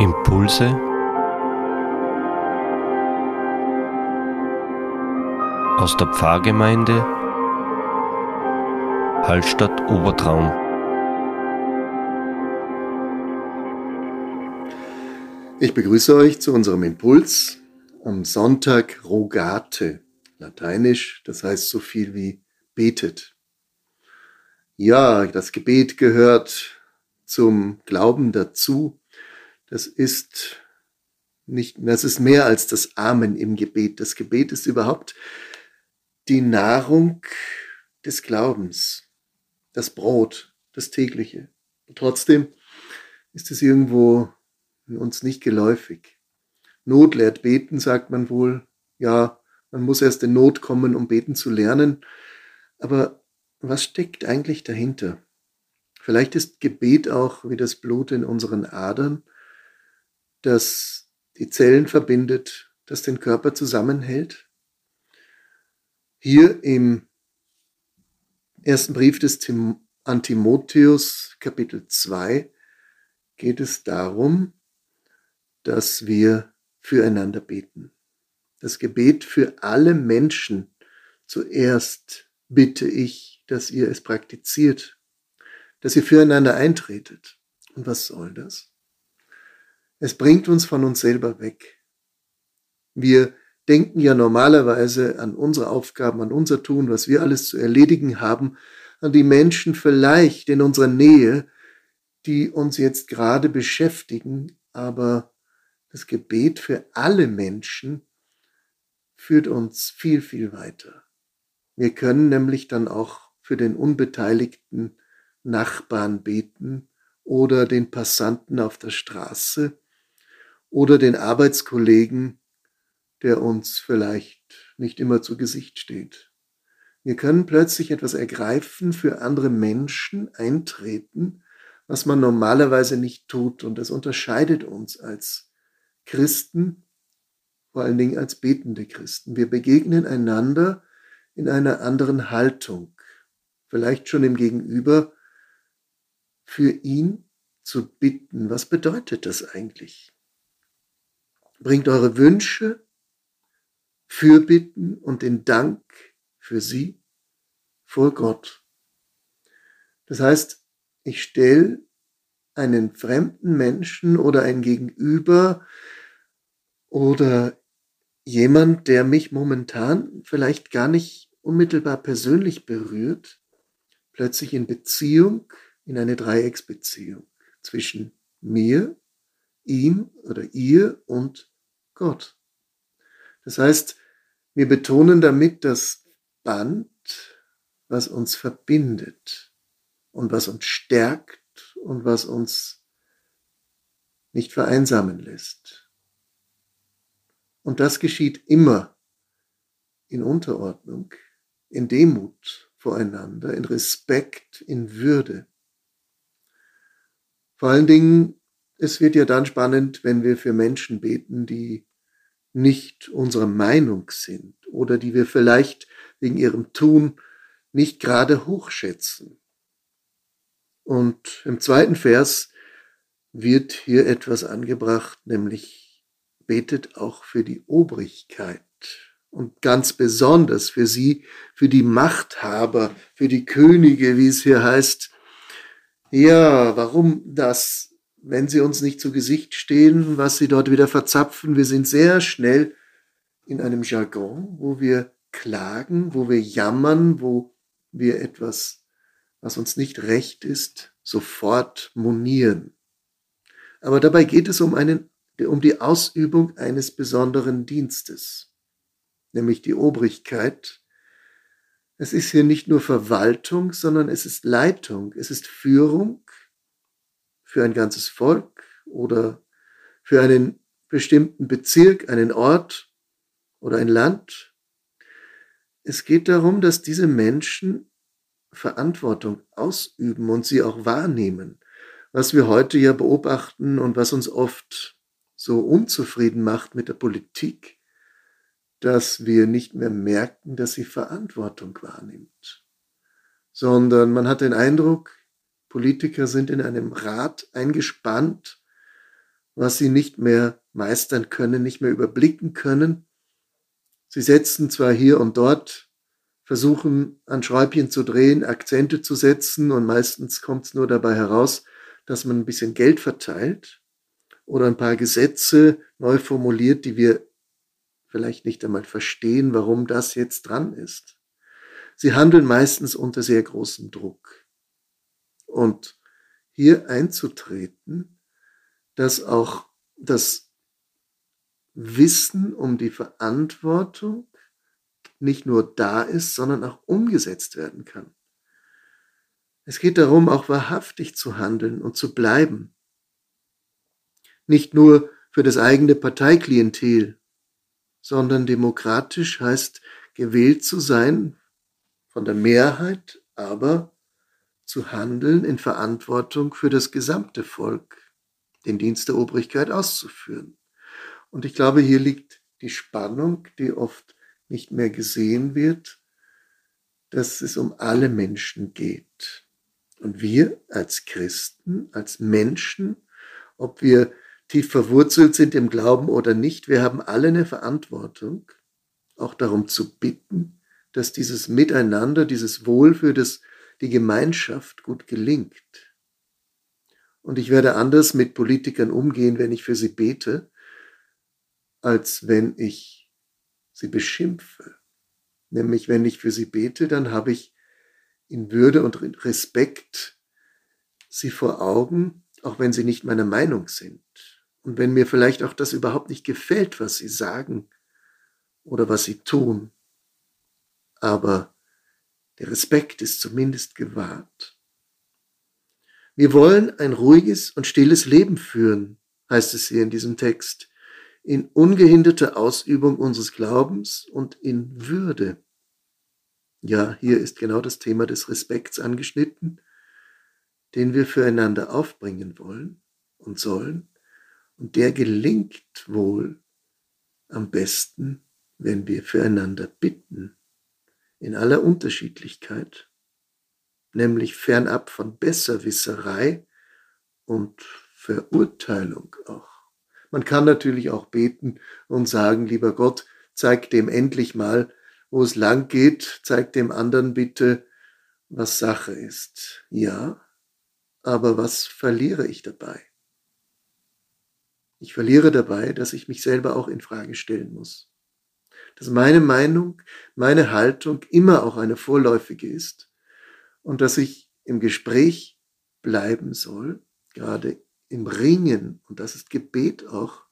Impulse aus der Pfarrgemeinde Hallstatt Obertraum. Ich begrüße euch zu unserem Impuls am Sonntag Rogate, lateinisch, das heißt so viel wie betet. Ja, das Gebet gehört zum Glauben dazu. Das ist nicht, das ist mehr als das Amen im Gebet. Das Gebet ist überhaupt die Nahrung des Glaubens, das Brot, das tägliche. Und trotzdem ist es irgendwo uns nicht geläufig. Not lehrt beten, sagt man wohl. Ja, man muss erst in Not kommen, um beten zu lernen. Aber was steckt eigentlich dahinter? Vielleicht ist Gebet auch wie das Blut in unseren Adern, das die Zellen verbindet, das den Körper zusammenhält. Hier im ersten Brief des Tim an Kapitel 2, geht es darum, dass wir füreinander beten. Das Gebet für alle Menschen zuerst bitte ich dass ihr es praktiziert, dass ihr füreinander eintretet. Und was soll das? Es bringt uns von uns selber weg. Wir denken ja normalerweise an unsere Aufgaben, an unser Tun, was wir alles zu erledigen haben, an die Menschen vielleicht in unserer Nähe, die uns jetzt gerade beschäftigen, aber das Gebet für alle Menschen führt uns viel, viel weiter. Wir können nämlich dann auch für den unbeteiligten Nachbarn beten oder den Passanten auf der Straße oder den Arbeitskollegen, der uns vielleicht nicht immer zu Gesicht steht. Wir können plötzlich etwas ergreifen, für andere Menschen eintreten, was man normalerweise nicht tut. Und das unterscheidet uns als Christen, vor allen Dingen als betende Christen. Wir begegnen einander in einer anderen Haltung vielleicht schon im Gegenüber, für ihn zu bitten. Was bedeutet das eigentlich? Bringt eure Wünsche, Fürbitten und den Dank für sie vor Gott. Das heißt, ich stelle einen fremden Menschen oder ein Gegenüber oder jemand, der mich momentan vielleicht gar nicht unmittelbar persönlich berührt, plötzlich in Beziehung, in eine Dreiecksbeziehung zwischen mir, ihm oder ihr und Gott. Das heißt, wir betonen damit das Band, was uns verbindet und was uns stärkt und was uns nicht vereinsamen lässt. Und das geschieht immer in Unterordnung, in Demut voreinander, in Respekt, in Würde. Vor allen Dingen, es wird ja dann spannend, wenn wir für Menschen beten, die nicht unserer Meinung sind oder die wir vielleicht wegen ihrem Tun nicht gerade hochschätzen. Und im zweiten Vers wird hier etwas angebracht, nämlich betet auch für die Obrigkeit und ganz besonders für sie, für die Machthaber, für die Könige, wie es hier heißt. Ja, warum das, wenn sie uns nicht zu Gesicht stehen, was sie dort wieder verzapfen? Wir sind sehr schnell in einem Jargon, wo wir klagen, wo wir jammern, wo wir etwas, was uns nicht recht ist, sofort monieren. Aber dabei geht es um einen, um die Ausübung eines besonderen Dienstes nämlich die Obrigkeit. Es ist hier nicht nur Verwaltung, sondern es ist Leitung, es ist Führung für ein ganzes Volk oder für einen bestimmten Bezirk, einen Ort oder ein Land. Es geht darum, dass diese Menschen Verantwortung ausüben und sie auch wahrnehmen. Was wir heute ja beobachten und was uns oft so unzufrieden macht mit der Politik, dass wir nicht mehr merken, dass sie Verantwortung wahrnimmt, sondern man hat den Eindruck, Politiker sind in einem Rad eingespannt was sie nicht mehr meistern können, nicht mehr überblicken können. Sie setzen zwar hier und dort, versuchen an Schräubchen zu drehen, Akzente zu setzen und meistens kommt es nur dabei heraus, dass man ein bisschen Geld verteilt oder ein paar Gesetze neu formuliert, die wir vielleicht nicht einmal verstehen, warum das jetzt dran ist. Sie handeln meistens unter sehr großem Druck. Und hier einzutreten, dass auch das Wissen um die Verantwortung nicht nur da ist, sondern auch umgesetzt werden kann. Es geht darum, auch wahrhaftig zu handeln und zu bleiben. Nicht nur für das eigene Parteiklientel, sondern demokratisch heißt gewählt zu sein von der Mehrheit, aber zu handeln in Verantwortung für das gesamte Volk, den Dienst der Obrigkeit auszuführen. Und ich glaube, hier liegt die Spannung, die oft nicht mehr gesehen wird, dass es um alle Menschen geht. Und wir als Christen, als Menschen, ob wir tief verwurzelt sind im Glauben oder nicht, wir haben alle eine Verantwortung, auch darum zu bitten, dass dieses Miteinander, dieses Wohl für das, die Gemeinschaft gut gelingt. Und ich werde anders mit Politikern umgehen, wenn ich für sie bete, als wenn ich sie beschimpfe. Nämlich, wenn ich für sie bete, dann habe ich in Würde und Respekt sie vor Augen, auch wenn sie nicht meiner Meinung sind. Und wenn mir vielleicht auch das überhaupt nicht gefällt, was sie sagen oder was sie tun. Aber der Respekt ist zumindest gewahrt. Wir wollen ein ruhiges und stilles Leben führen, heißt es hier in diesem Text, in ungehinderter Ausübung unseres Glaubens und in Würde. Ja, hier ist genau das Thema des Respekts angeschnitten, den wir füreinander aufbringen wollen und sollen und der gelingt wohl am besten, wenn wir füreinander bitten, in aller Unterschiedlichkeit, nämlich fernab von Besserwisserei und Verurteilung auch. Man kann natürlich auch beten und sagen, lieber Gott, zeig dem endlich mal, wo es lang geht, zeig dem anderen bitte, was Sache ist. Ja, aber was verliere ich dabei? Ich verliere dabei, dass ich mich selber auch in Frage stellen muss. Dass meine Meinung, meine Haltung immer auch eine vorläufige ist und dass ich im Gespräch bleiben soll, gerade im Ringen, und das ist Gebet auch,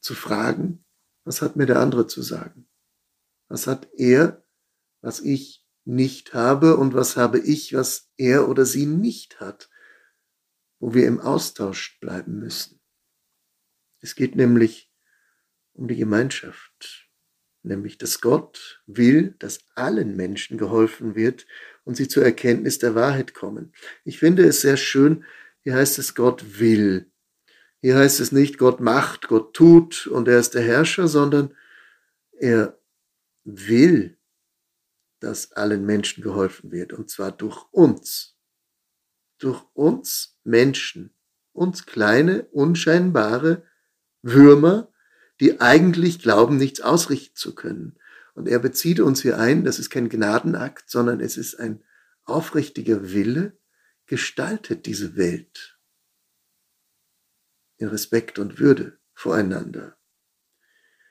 zu fragen, was hat mir der andere zu sagen? Was hat er, was ich nicht habe und was habe ich, was er oder sie nicht hat, wo wir im Austausch bleiben müssen. Es geht nämlich um die Gemeinschaft, nämlich dass Gott will, dass allen Menschen geholfen wird und sie zur Erkenntnis der Wahrheit kommen. Ich finde es sehr schön, hier heißt es, Gott will. Hier heißt es nicht, Gott macht, Gott tut und er ist der Herrscher, sondern er will, dass allen Menschen geholfen wird, und zwar durch uns. Durch uns Menschen, uns kleine, unscheinbare, Würmer, die eigentlich glauben, nichts ausrichten zu können. Und er bezieht uns hier ein, das ist kein Gnadenakt, sondern es ist ein aufrichtiger Wille, gestaltet diese Welt in Respekt und Würde voreinander.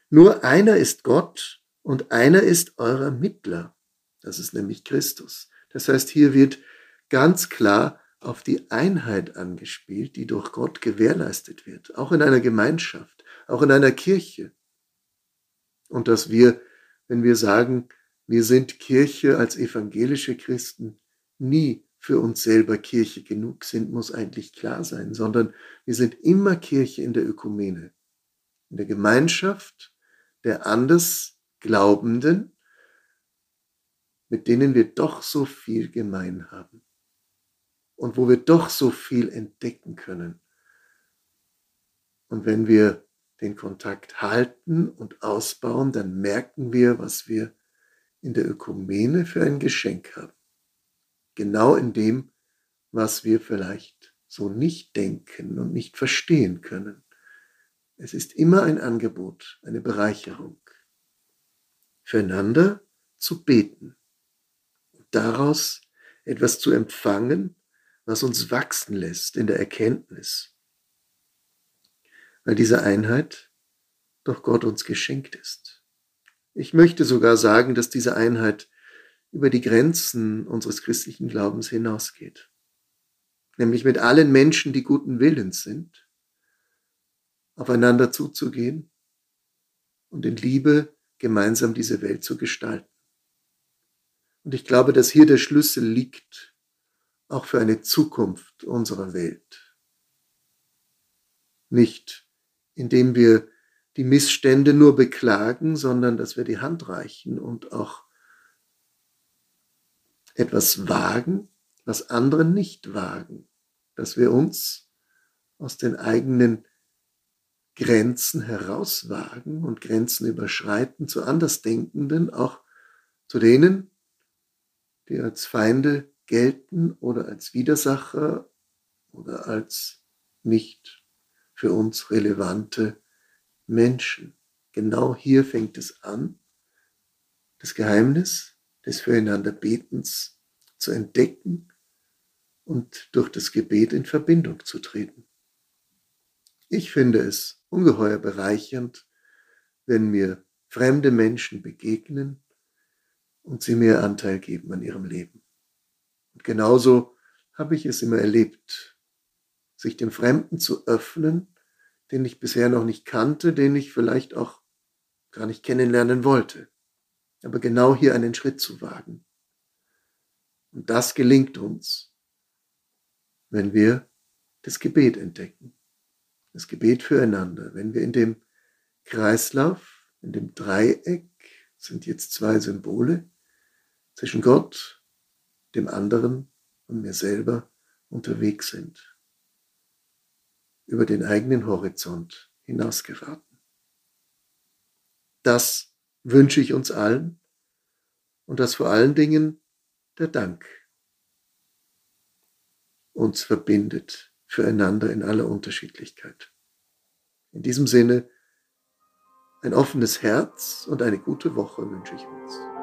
Nur einer ist Gott und einer ist eurer Mittler. Das ist nämlich Christus. Das heißt, hier wird ganz klar auf die Einheit angespielt, die durch Gott gewährleistet wird, auch in einer Gemeinschaft, auch in einer Kirche. Und dass wir, wenn wir sagen, wir sind Kirche als evangelische Christen, nie für uns selber Kirche genug sind, muss eigentlich klar sein, sondern wir sind immer Kirche in der Ökumene, in der Gemeinschaft der Andersglaubenden, mit denen wir doch so viel gemein haben und wo wir doch so viel entdecken können. Und wenn wir den Kontakt halten und ausbauen, dann merken wir, was wir in der Ökumene für ein Geschenk haben. Genau in dem, was wir vielleicht so nicht denken und nicht verstehen können. Es ist immer ein Angebot, eine Bereicherung, füreinander zu beten und daraus etwas zu empfangen, was uns wachsen lässt in der Erkenntnis, weil diese Einheit doch Gott uns geschenkt ist. Ich möchte sogar sagen, dass diese Einheit über die Grenzen unseres christlichen Glaubens hinausgeht, nämlich mit allen Menschen, die guten Willens sind, aufeinander zuzugehen und in Liebe gemeinsam diese Welt zu gestalten. Und ich glaube, dass hier der Schlüssel liegt, auch für eine Zukunft unserer Welt. Nicht indem wir die Missstände nur beklagen, sondern dass wir die Hand reichen und auch etwas wagen, was andere nicht wagen, dass wir uns aus den eigenen Grenzen herauswagen und Grenzen überschreiten zu Andersdenkenden, auch zu denen, die als Feinde gelten oder als Widersacher oder als nicht für uns relevante Menschen. Genau hier fängt es an, das Geheimnis des Füreinanderbetens zu entdecken und durch das Gebet in Verbindung zu treten. Ich finde es ungeheuer bereichernd, wenn mir fremde Menschen begegnen und sie mir Anteil geben an ihrem Leben. Und genauso habe ich es immer erlebt, sich dem Fremden zu öffnen, den ich bisher noch nicht kannte, den ich vielleicht auch gar nicht kennenlernen wollte. Aber genau hier einen Schritt zu wagen. Und das gelingt uns, wenn wir das Gebet entdecken. Das Gebet füreinander. Wenn wir in dem Kreislauf, in dem Dreieck, sind jetzt zwei Symbole, zwischen Gott, dem anderen und mir selber unterwegs sind, über den eigenen Horizont hinausgeraten. Das wünsche ich uns allen und dass vor allen Dingen der Dank uns verbindet füreinander in aller Unterschiedlichkeit. In diesem Sinne ein offenes Herz und eine gute Woche wünsche ich uns.